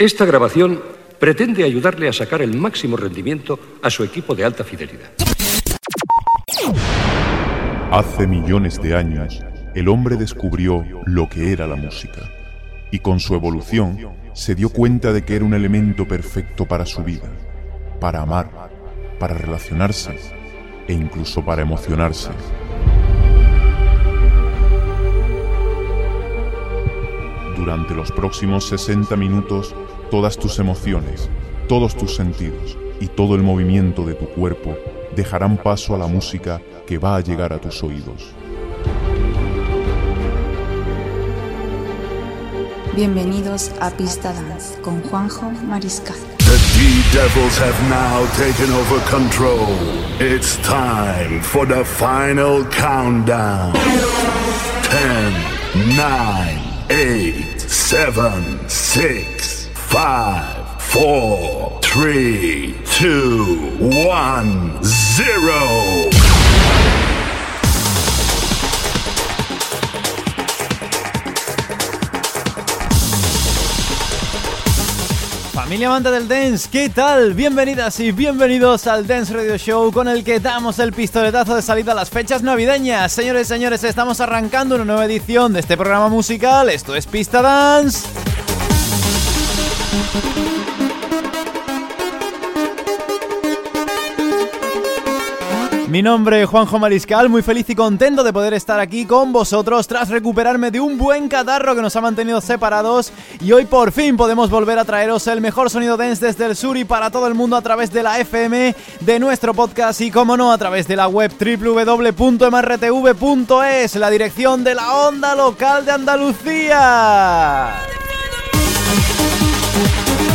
Esta grabación pretende ayudarle a sacar el máximo rendimiento a su equipo de alta fidelidad. Hace millones de años, el hombre descubrió lo que era la música y con su evolución se dio cuenta de que era un elemento perfecto para su vida, para amar, para relacionarse e incluso para emocionarse. Durante los próximos 60 minutos, todas tus emociones, todos tus sentidos y todo el movimiento de tu cuerpo dejarán paso a la música que va a llegar a tus oídos. Bienvenidos a Pista Dance con Juanjo Mariscal. The D-Devils have now taken over control. It's time for the final countdown. 10, 9, 8, 7, 6, 5, 4, 3, 2, 1, 0. Familia amante del dance, ¿qué tal? Bienvenidas y bienvenidos al Dance Radio Show con el que damos el pistoletazo de salida a las fechas navideñas. Señores y señores, estamos arrancando una nueva edición de este programa musical. Esto es Pista Dance. Mi nombre es Juanjo Mariscal, muy feliz y contento de poder estar aquí con vosotros tras recuperarme de un buen catarro que nos ha mantenido separados y hoy por fin podemos volver a traeros el mejor sonido dance desde el sur y para todo el mundo a través de la FM, de nuestro podcast y como no a través de la web www.mrtv.es, la dirección de la onda local de Andalucía. Thank you.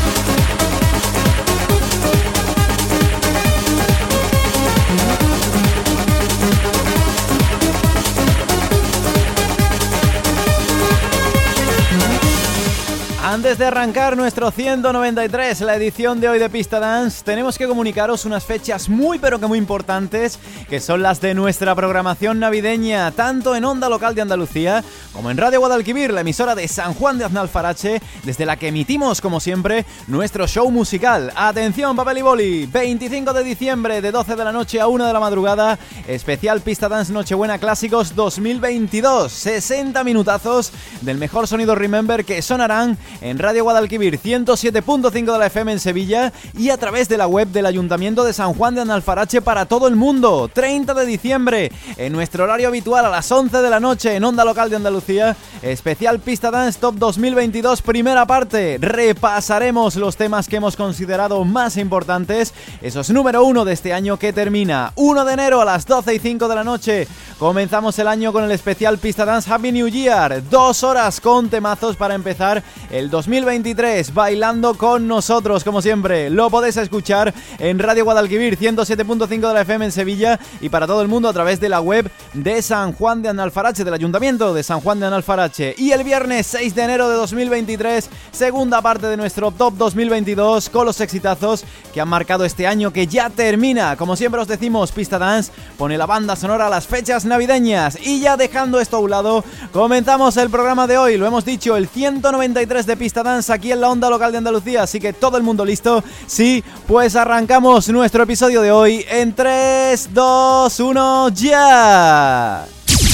Antes de arrancar nuestro 193, la edición de hoy de Pista Dance, tenemos que comunicaros unas fechas muy pero que muy importantes, que son las de nuestra programación navideña, tanto en Onda Local de Andalucía como en Radio Guadalquivir, la emisora de San Juan de Aznalfarache, desde la que emitimos, como siempre, nuestro show musical. Atención, papel y boli, 25 de diciembre, de 12 de la noche a 1 de la madrugada, especial Pista Dance Nochebuena Clásicos 2022, 60 minutazos del mejor sonido Remember que sonarán en Radio Guadalquivir 107.5 de la FM en Sevilla y a través de la web del Ayuntamiento de San Juan de Analfarache para todo el mundo. 30 de diciembre, en nuestro horario habitual a las 11 de la noche en Onda Local de Andalucía, especial Pista Dance Top 2022, primera parte. Repasaremos los temas que hemos considerado más importantes, esos número uno de este año que termina 1 de enero a las 12 y 5 de la noche. Comenzamos el año con el especial Pista Dance Happy New Year, dos horas con temazos para empezar el 2023 bailando con nosotros, como siempre. Lo podéis escuchar en Radio Guadalquivir 107.5 de la FM en Sevilla y para todo el mundo a través de la web de San Juan de Analfarache, del Ayuntamiento de San Juan de Analfarache. Y el viernes 6 de enero de 2023, segunda parte de nuestro Top 2022 con los exitazos que han marcado este año que ya termina. Como siempre os decimos, Pista Dance pone la banda sonora a las fechas navideñas. Y ya dejando esto a un lado, comenzamos el programa de hoy. Lo hemos dicho, el 193 de Pista Dance aquí en la onda local de Andalucía. Así que todo el mundo listo. Sí, pues arrancamos nuestro episodio de hoy en 3, 2, 1, ya.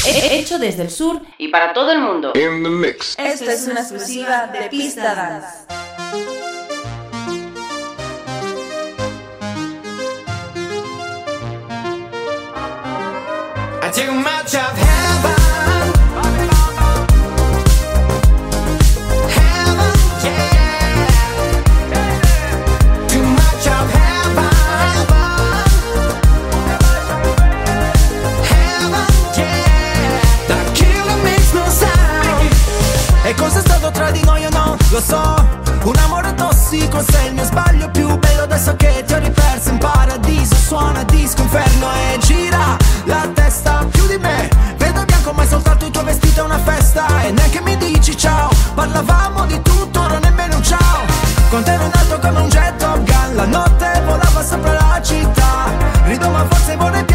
Hecho desde el sur y para todo el mundo. In the mix. Esto es una exclusiva de Pista Dance. I took much of heaven. Lo so, un amore tossico sei il mio sbaglio più bello adesso che ti ho riperso. In paradiso Suona disco inferno e gira la testa più di me. Vedo bianco ma è soltanto il tuo vestito è una festa. E neanche mi dici ciao, parlavamo di tutto, ora nemmeno un ciao. Con te ero in alto come un jet Top Gun La notte volava sopra la città. Rido ma forse vorrei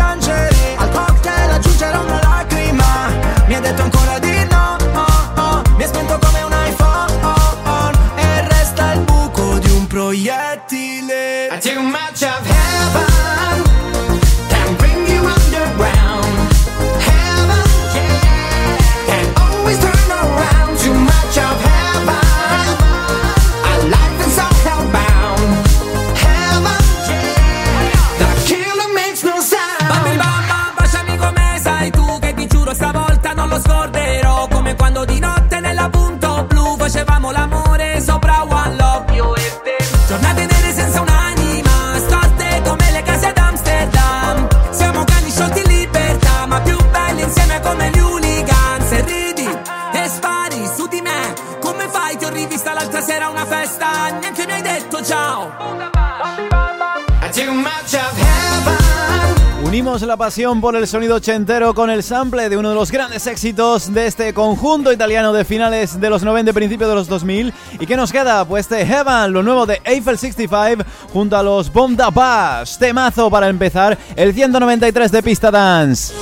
por el sonido ochentero con el sample de uno de los grandes éxitos de este conjunto italiano de finales de los 90 y principios de los 2000. ¿Y qué nos queda? Pues de Heaven, lo nuevo de Eiffel 65 junto a los Bomb Da Temazo para empezar el 193 de Pista Dance.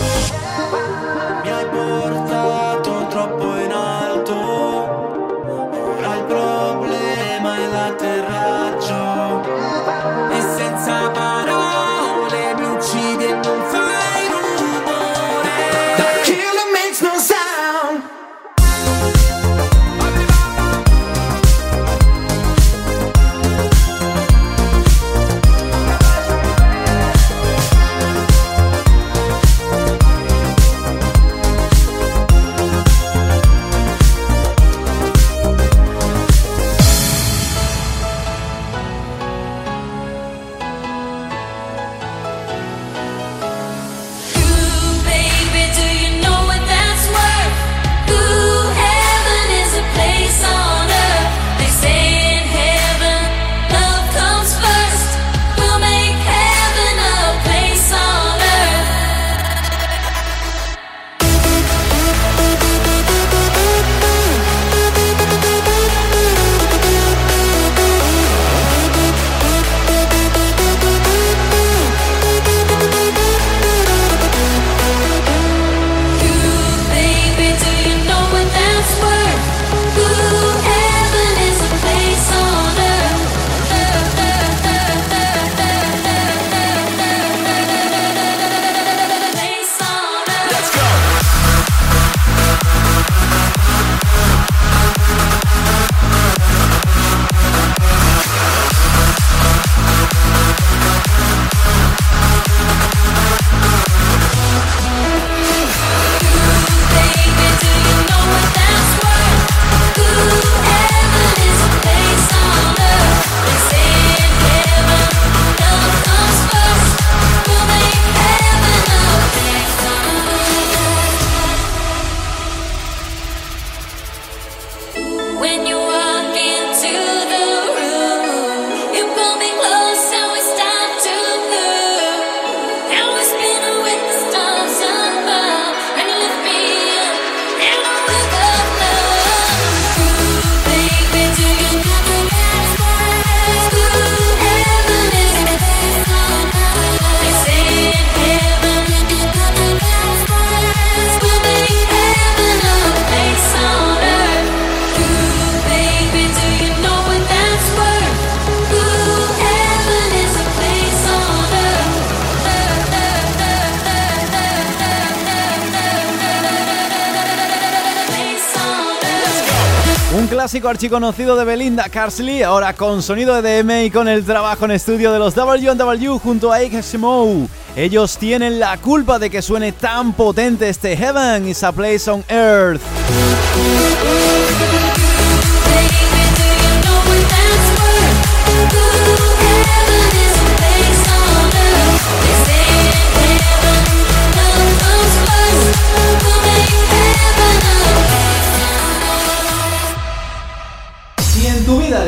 clásico archiconocido de Belinda Carsley, ahora con sonido de EDM y con el trabajo en estudio de los W&W junto a HSMO. Ellos tienen la culpa de que suene tan potente este Heaven is a Place on Earth.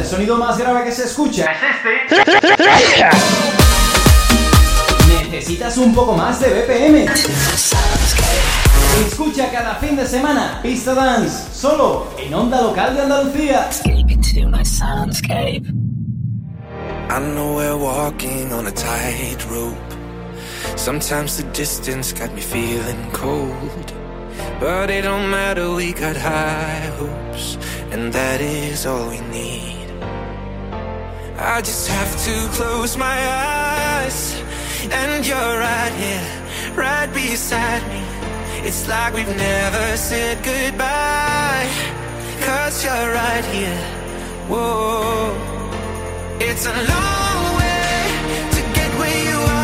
el sonido más grave que se escucha es este. Necesitas un poco más de BPM. Escucha cada fin de semana Pista Dance, solo en Onda Local de Andalucía. I know we're walking on a tightrope. Sometimes the distance got me feeling cold. But it don't matter, we got high hopes, and that is all we need. I just have to close my eyes. And you're right here, right beside me. It's like we've never said goodbye. Cause you're right here, whoa. It's a long way to get where you are.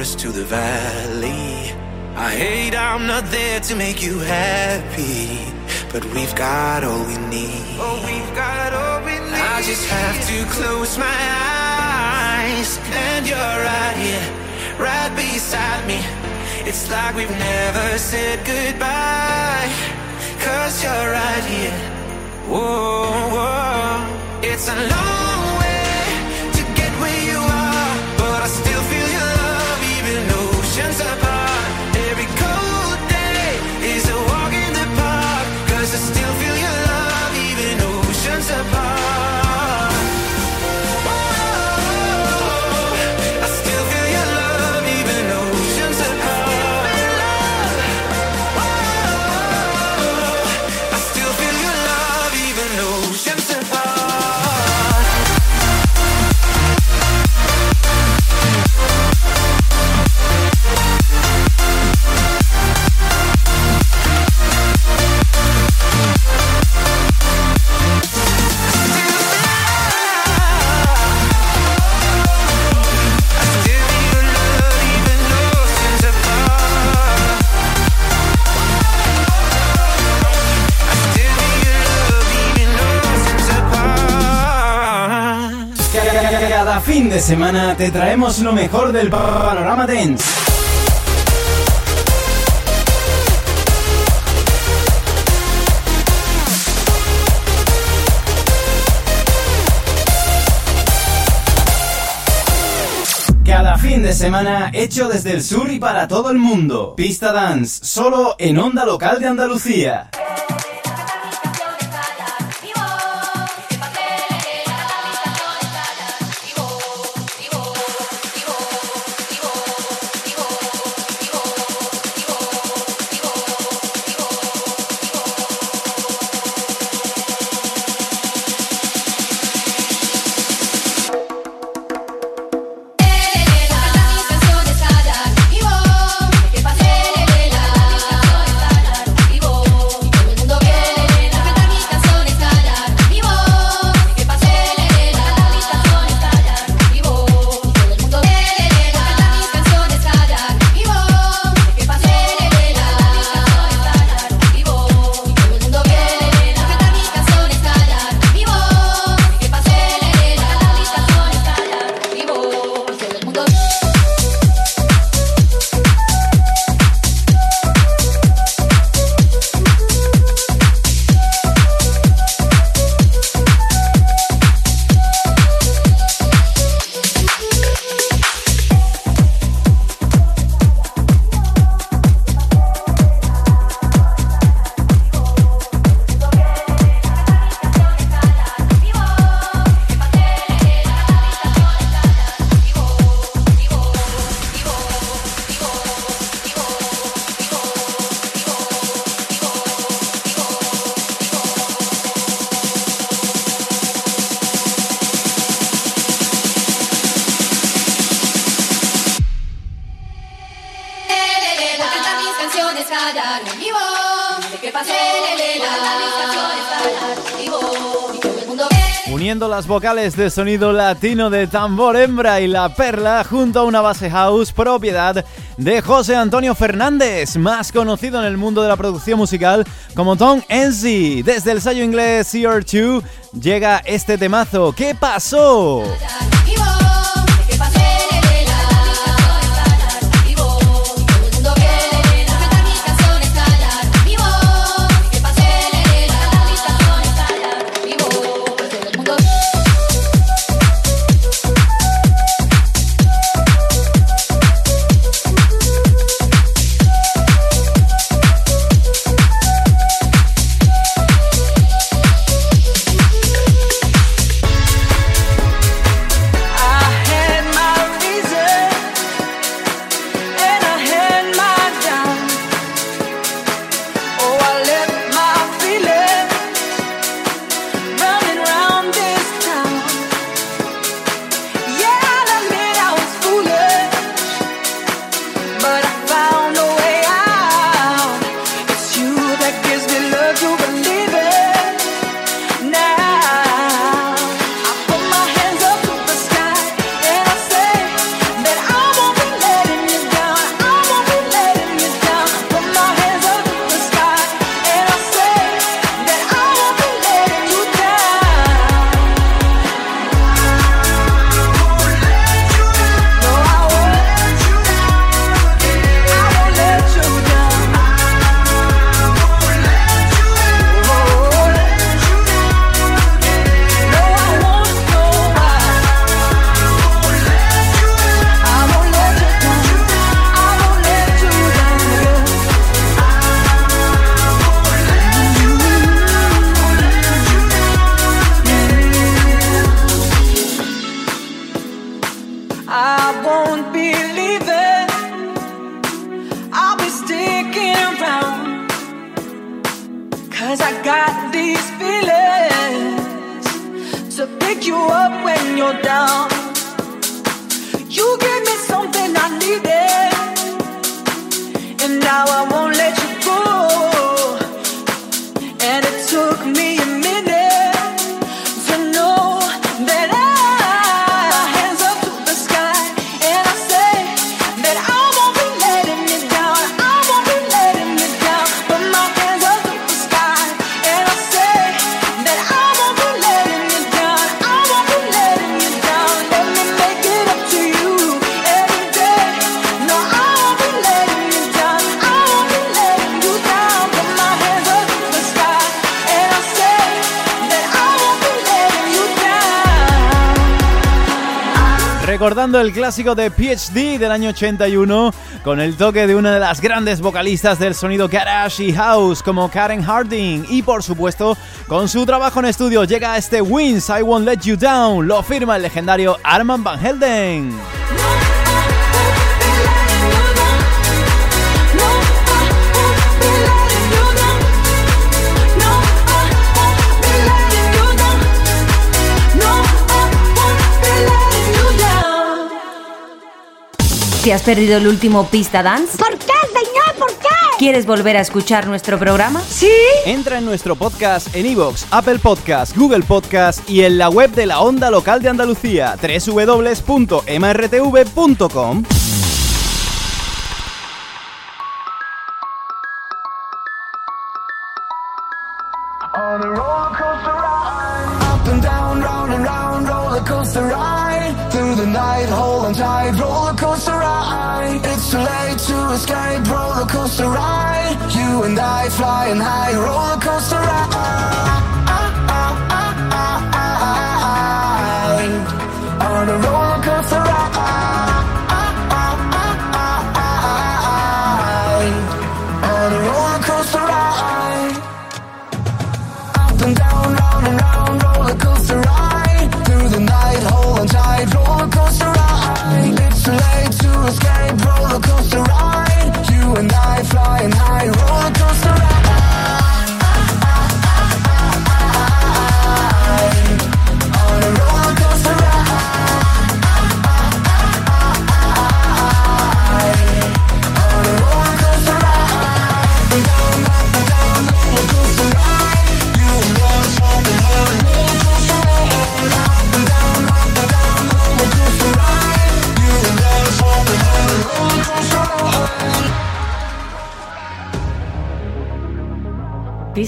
forest to the valley. I hate I'm not there to make you happy. fin de semana te traemos lo mejor del panorama dance. Cada fin de semana hecho desde el sur y para todo el mundo. Pista Dance, solo en Onda Local de Andalucía. Vocales de sonido latino de tambor hembra y la perla junto a una base house propiedad de José Antonio Fernández, más conocido en el mundo de la producción musical como Tom Enzi. Desde el sello inglés CR2 llega este temazo. ¿Qué pasó? Pick you up when you're down. You gave me something I needed, Recordando el clásico de PhD del año 81 con el toque de una de las grandes vocalistas del sonido garage y house como Karen Harding y por supuesto con su trabajo en estudio llega este Wins I Won't Let You Down, lo firma el legendario Arman Van Helden. ¿Te has perdido el último Pista Dance? ¿Por qué, señor? ¿Por qué? ¿Quieres volver a escuchar nuestro programa? ¿Sí? Entra en nuestro podcast en iVoox, Apple Podcast, Google Podcast y en la web de la Onda Local de Andalucía, www.mrtv.com. Up and down, round and round, roller coaster ride. Through the night, on tight, roller ride. It's too late to escape, roller coaster ride. You and I flying high, roller coaster ride. On a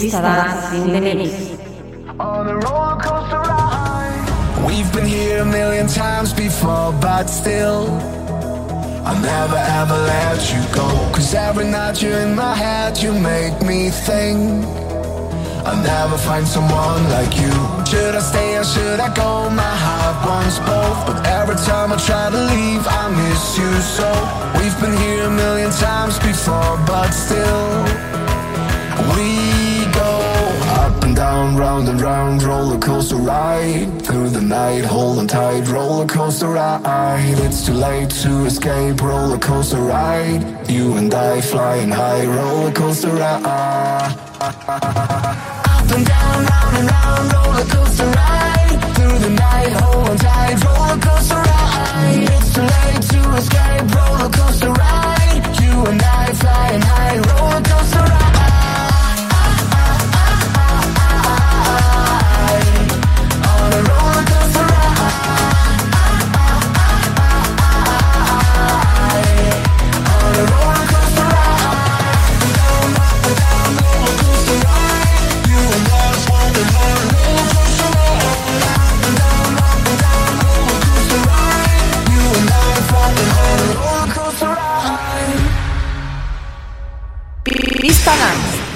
Pista Dance in the Mix. on a roller coaster ride. We've been here a million times before, but still, I'll never ever let you go. Cause every night you're in my head, you make me think. I'll never find someone like you. Should I stay or should I go? My heart wants both. But every time I try to leave, I miss you so. We've been here a million times before, but still. We down, round and round, roller coaster ride. Through the night, hold on tight, roller coaster ride. It's too late to escape, roller coaster ride. You and I flying high, roller coaster ride. Up and down, round and round, roller coaster ride. Through the night, hold on tight, roller coaster ride. It's too late to escape, roller coaster ride. You and I flying high, roller coaster ride.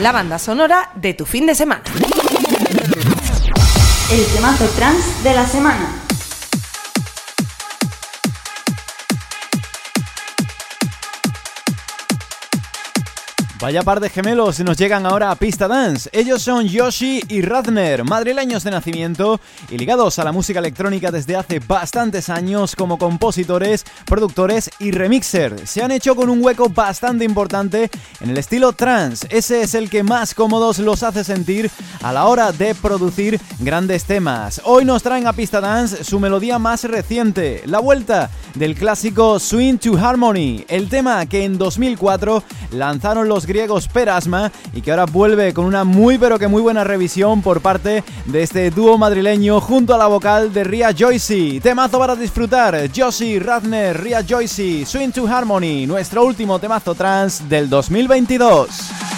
La banda sonora de tu fin de semana. El temazo trans de la semana. Vaya par de gemelos nos llegan ahora a Pista Dance. Ellos son Yoshi y Radner, madrileños de nacimiento y ligados a la música electrónica desde hace bastantes años como compositores, productores y remixer. Se han hecho con un hueco bastante importante en el estilo trance. Ese es el que más cómodos los hace sentir a la hora de producir grandes temas. Hoy nos traen a Pista Dance su melodía más reciente, la vuelta del clásico Swing to Harmony, el tema que en 2004 lanzaron los griegos Perasma y que ahora vuelve con una muy pero que muy buena revisión por parte de este dúo madrileño junto a la vocal de Ria Joycey. Temazo para disfrutar, Josie, Radner, Ria Joycey, Swing to Harmony, nuestro último temazo trans del 2022.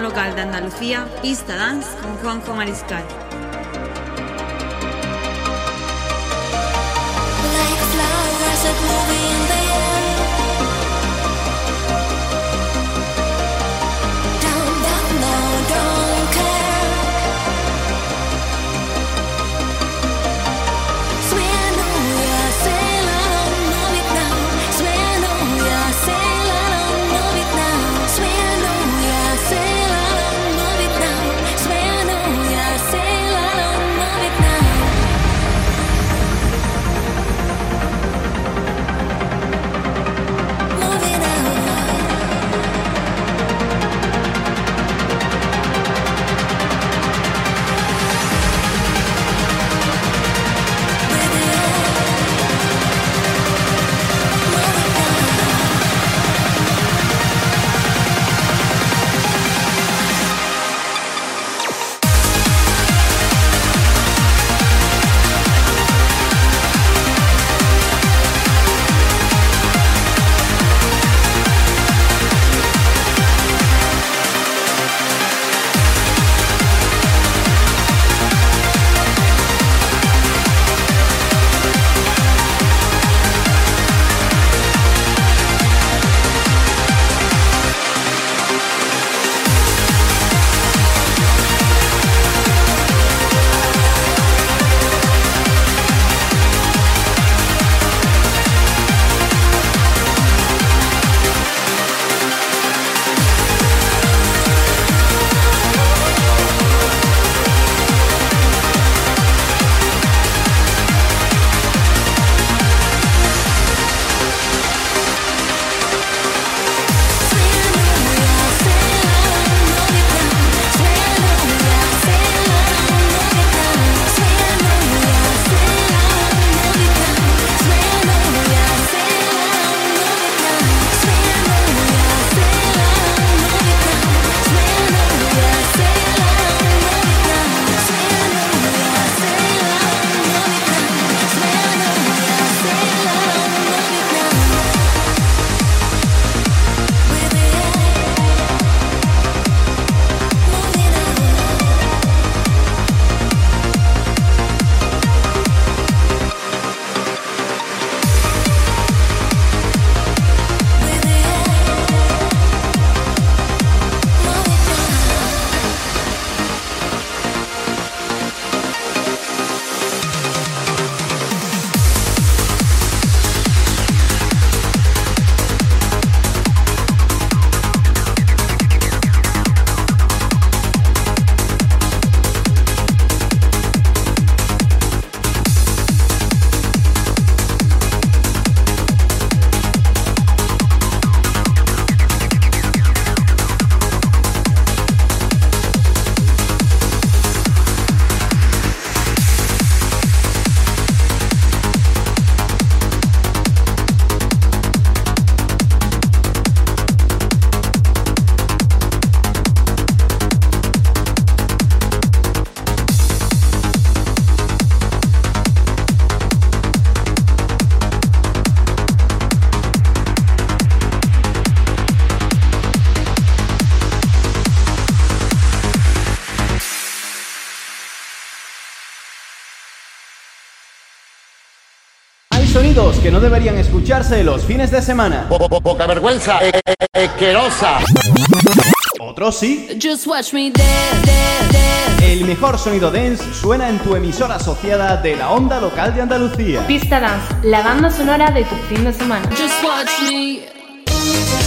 local de Andalucía, Pista Dance con Juanjo Mariscal. Que no deberían escucharse los fines de semana. Poca vergüenza, asquerosa. Otros sí. Just watch me dance, dance, dance. El mejor sonido dance suena en tu emisora asociada de la onda local de Andalucía. Pista Dance, la banda sonora de tu fin de semana. Just watch me.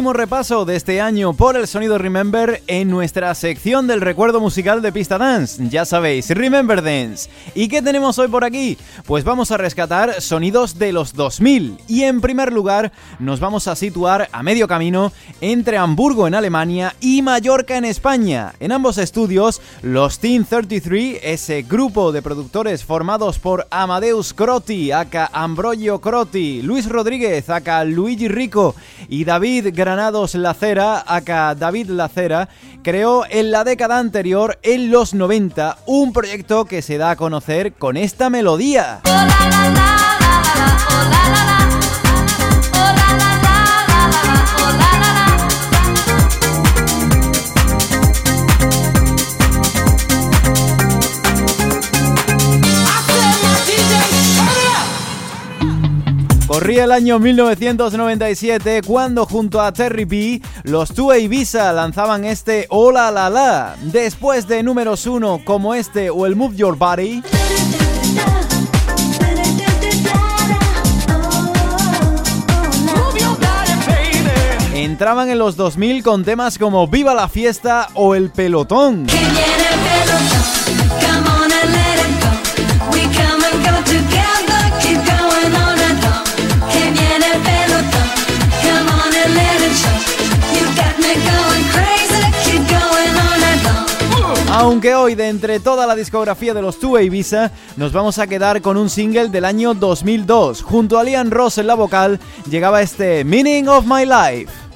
Último repaso de este año por el sonido Remember en nuestra sección del recuerdo musical de Pista Dance. Ya sabéis, Remember Dance. ¿Y qué tenemos hoy por aquí? Pues vamos a rescatar sonidos de los 2000 y en primer lugar nos vamos a situar a medio camino entre Hamburgo en Alemania y Mallorca en España. En ambos estudios, los Team 33, ese grupo de productores formados por Amadeus Crotti, aka Ambrogio Crotti, Luis Rodríguez, aka Luigi Rico y David Granados Lacera, aka David Lacera, creó en la década anterior, en los 90, un proyecto que se da a conocer con esta melodía. Corría el año 1997 cuando junto a Terry B, los Two Ibiza lanzaban este Hola La La. Después de números uno como este o el Move Your Body, entraban en los 2000 con temas como Viva la Fiesta o El Pelotón. Aunque hoy de entre toda la discografía de los Two Ibiza nos vamos a quedar con un single del año 2002. Junto a Liam Ross en la vocal llegaba este Meaning of My Life.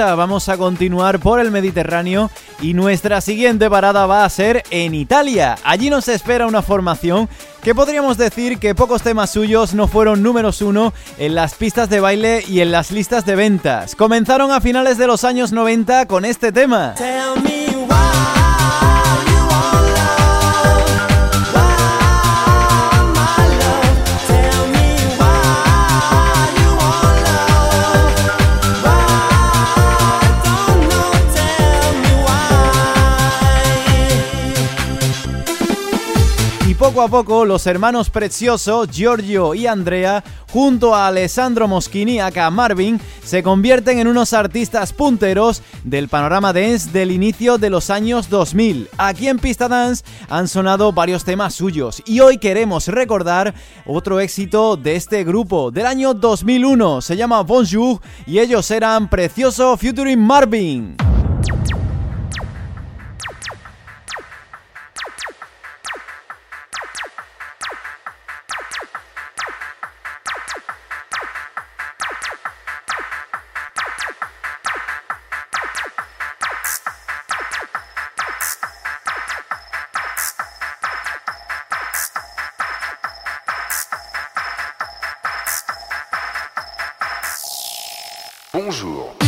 Vamos a continuar por el Mediterráneo y nuestra siguiente parada va a ser en Italia. Allí nos espera una formación que podríamos decir que pocos temas suyos no fueron números uno en las pistas de baile y en las listas de ventas. Comenzaron a finales de los años 90 con este tema. Tell me poco a poco los hermanos Precioso, Giorgio y Andrea, junto a Alessandro Moschini, acá Marvin, se convierten en unos artistas punteros del panorama dance del inicio de los años 2000. Aquí en Pista Dance han sonado varios temas suyos y hoy queremos recordar otro éxito de este grupo del año 2001. Se llama Bonjour y ellos eran Precioso Featuring Marvin. Bonjour.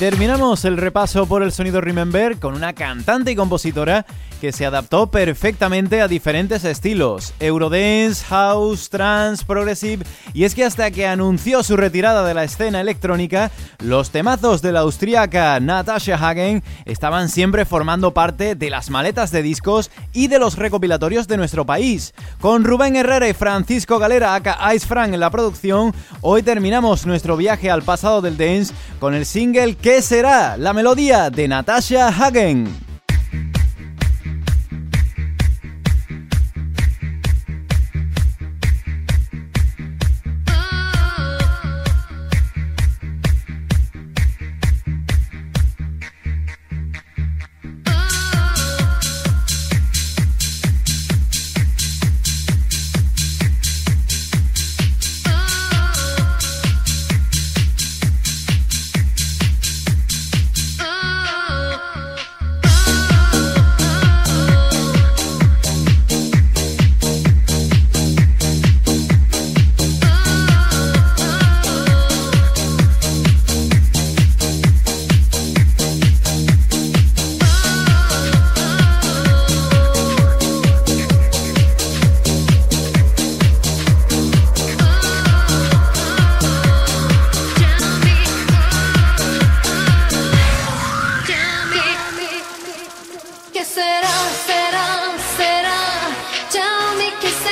Terminamos el repaso por el sonido Remember con una cantante y compositora que se adaptó perfectamente a diferentes estilos, Eurodance, House, Trance, Progressive, y es que hasta que anunció su retirada de la escena electrónica, los temazos de la austríaca Natasha Hagen estaban siempre formando parte de las maletas de discos y de los recopilatorios de nuestro país. Con Rubén Herrera y Francisco Galera, aka Ice Frank en la producción, hoy terminamos nuestro viaje al pasado del dance con el single ¿Qué será? La melodía de Natasha Hagen. Cause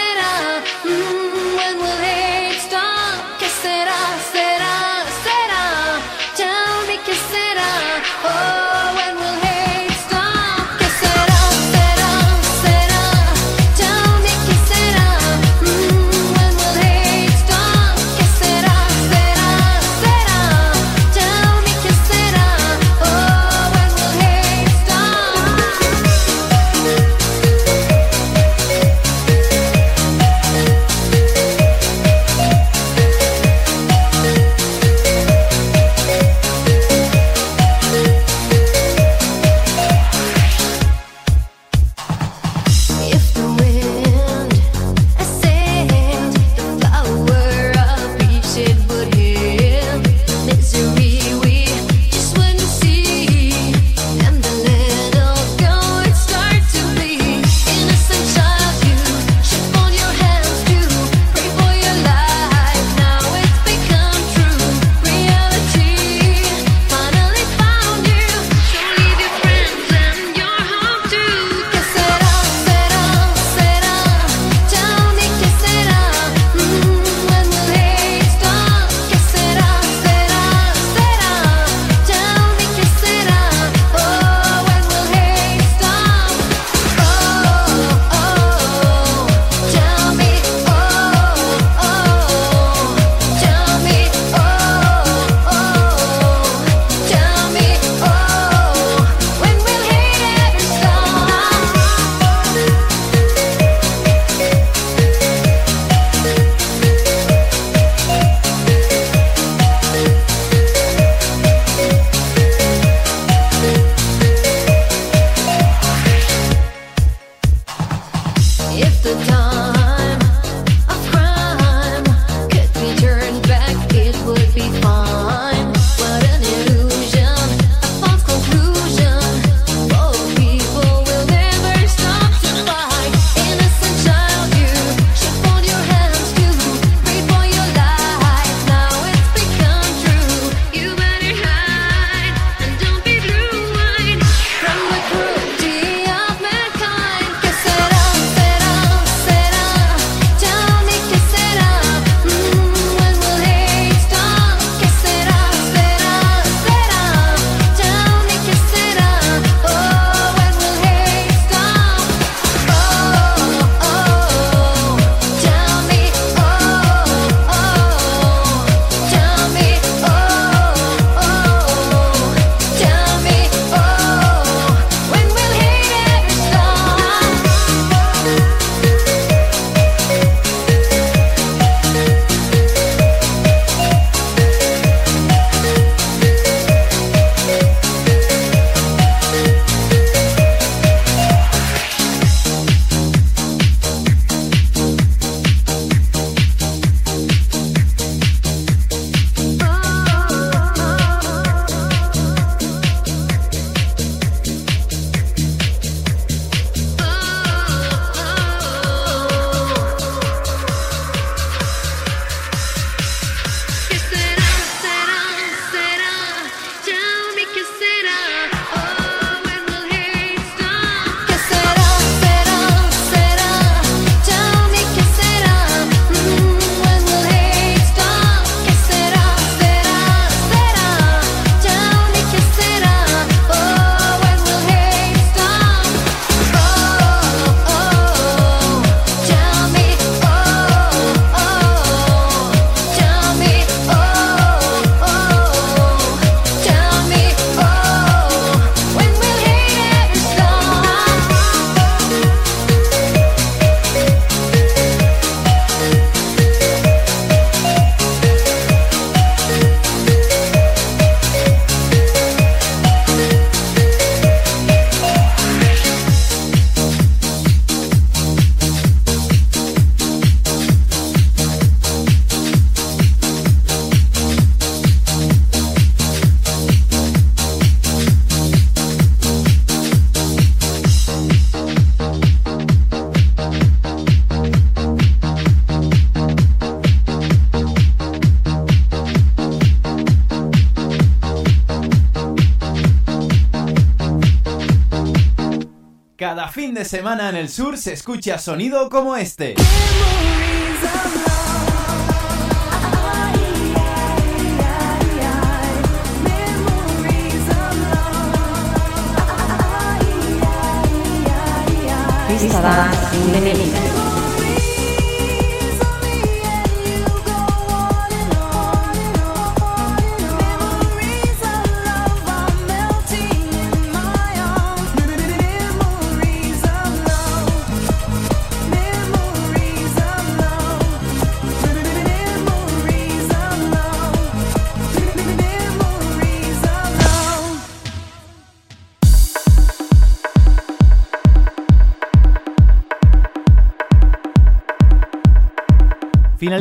fin de semana en el sur se escucha sonido como este.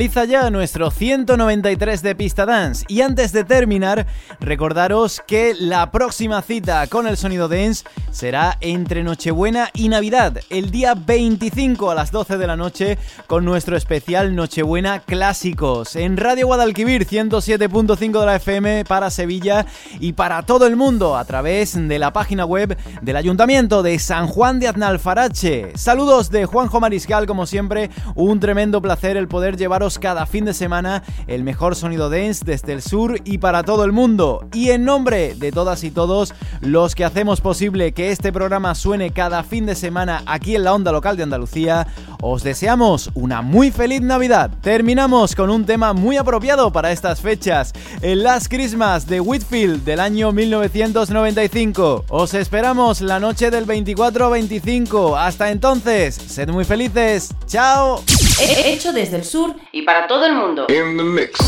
Finaliza ya nuestro 193 de Pista Dance y antes de terminar, recordaros que la próxima cita con el sonido dance será entre Nochebuena y Navidad, el día 25 a las 12 de la noche con nuestro especial Nochebuena Clásicos en Radio Guadalquivir 107.5 de la FM para Sevilla y para todo el mundo a través de la página web del Ayuntamiento de San Juan de Aznalfarache. Saludos de Juanjo Mariscal como siempre, un tremendo placer el poder llevar cada fin de semana el mejor sonido dance desde el sur y para todo el mundo. Y en nombre de todas y todos los que hacemos posible que este programa suene cada fin de semana aquí en la onda local de Andalucía, os deseamos una muy feliz Navidad. Terminamos con un tema muy apropiado para estas fechas, el Last Christmas de Whitfield del año 1995. Os esperamos la noche del 24-25. Hasta entonces, sed muy felices. Chao. Hecho desde el sur y para todo el mundo. In the mix.